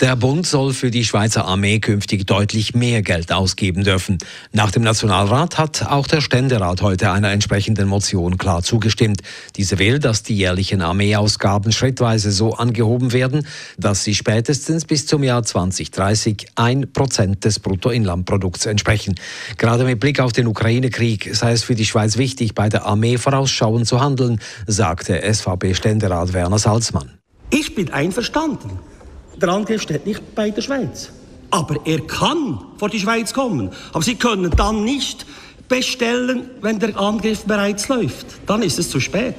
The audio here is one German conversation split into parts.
Der Bund soll für die Schweizer Armee künftig deutlich mehr Geld ausgeben dürfen. Nach dem Nationalrat hat auch der Ständerat heute einer entsprechenden Motion klar zugestimmt. Diese will, dass die jährlichen Armeeausgaben schrittweise so angehoben werden, dass sie spätestens bis zum Jahr 2030 ein Prozent des Bruttoinlandprodukts entsprechen. Gerade mit Blick auf den Ukraine-Krieg sei es für die Schweiz wichtig, bei der Armee vorausschauend zu handeln, sagte SVP-Ständerat Werner Salzmann. Ich bin einverstanden. Der Angriff steht nicht bei der Schweiz. Aber er kann vor die Schweiz kommen. Aber Sie können dann nicht bestellen, wenn der Angriff bereits läuft. Dann ist es zu spät.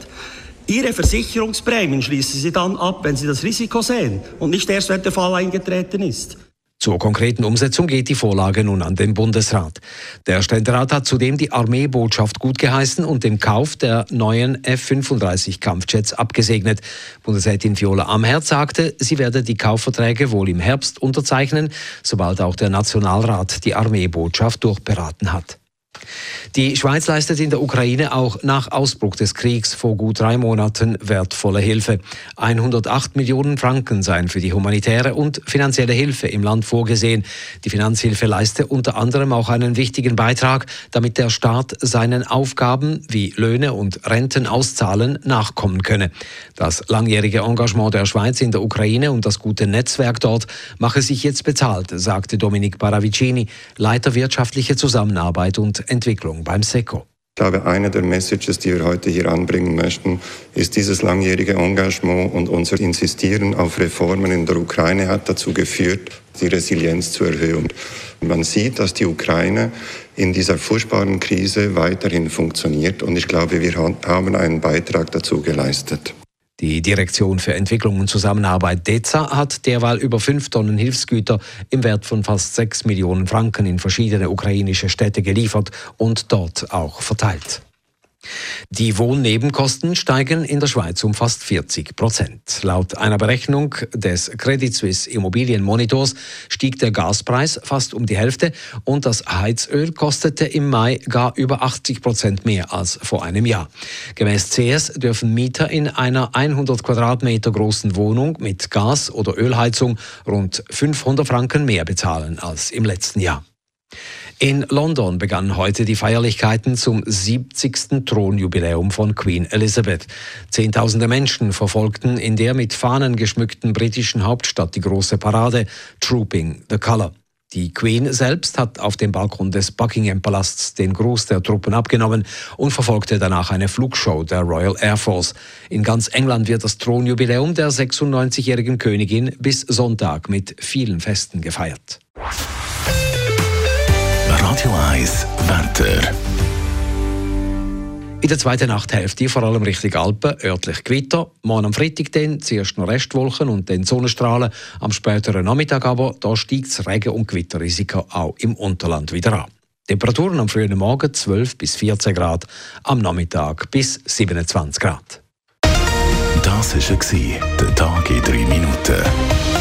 Ihre Versicherungsprämien schließen Sie dann ab, wenn Sie das Risiko sehen und nicht erst, wenn der Fall eingetreten ist. Zur konkreten Umsetzung geht die Vorlage nun an den Bundesrat. Der Ständerat hat zudem die Armeebotschaft gut geheißen und den Kauf der neuen F-35 Kampfjets abgesegnet. Bundesrätin Viola Amherd sagte, sie werde die Kaufverträge wohl im Herbst unterzeichnen, sobald auch der Nationalrat die Armeebotschaft durchberaten hat. Die Schweiz leistet in der Ukraine auch nach Ausbruch des Kriegs vor gut drei Monaten wertvolle Hilfe. 108 Millionen Franken seien für die humanitäre und finanzielle Hilfe im Land vorgesehen. Die Finanzhilfe leiste unter anderem auch einen wichtigen Beitrag, damit der Staat seinen Aufgaben wie Löhne und Renten auszahlen nachkommen könne. Das langjährige Engagement der Schweiz in der Ukraine und das gute Netzwerk dort mache sich jetzt bezahlt, sagte Dominik Paravicini, Leiter wirtschaftliche Zusammenarbeit und Entwicklung beim SECO. Ich glaube, eine der Messages, die wir heute hier anbringen möchten, ist dieses langjährige Engagement und unser Insistieren auf Reformen in der Ukraine hat dazu geführt, die Resilienz zu erhöhen. Man sieht, dass die Ukraine in dieser furchtbaren Krise weiterhin funktioniert und ich glaube, wir haben einen Beitrag dazu geleistet. Die Direktion für Entwicklung und Zusammenarbeit DEZA hat derweil über fünf Tonnen Hilfsgüter im Wert von fast sechs Millionen Franken in verschiedene ukrainische Städte geliefert und dort auch verteilt. Die Wohnnebenkosten steigen in der Schweiz um fast 40 Prozent. Laut einer Berechnung des Credit Suisse Immobilienmonitors stieg der Gaspreis fast um die Hälfte und das Heizöl kostete im Mai gar über 80 Prozent mehr als vor einem Jahr. Gemäß CS dürfen Mieter in einer 100 Quadratmeter großen Wohnung mit Gas- oder Ölheizung rund 500 Franken mehr bezahlen als im letzten Jahr. In London begannen heute die Feierlichkeiten zum 70. Thronjubiläum von Queen Elizabeth. Zehntausende Menschen verfolgten in der mit Fahnen geschmückten britischen Hauptstadt die große Parade Trooping the Colour. Die Queen selbst hat auf dem Balkon des Buckingham Palasts den Gruß der Truppen abgenommen und verfolgte danach eine Flugshow der Royal Air Force. In ganz England wird das Thronjubiläum der 96-jährigen Königin bis Sonntag mit vielen Festen gefeiert. Radio 1 Wetter. In der zweiten Nachthälfte vor allem Richtung Alpen, örtlich Gewitter. Morgen am Freitag dann zuerst noch Restwolken und dann Sonnenstrahlen. Am späteren Nachmittag aber da steigt das Regen- und Gewitterrisiko auch im Unterland wieder an. Temperaturen am frühen Morgen 12 bis 14 Grad, am Nachmittag bis 27 Grad. Das war der Tag in drei Minuten.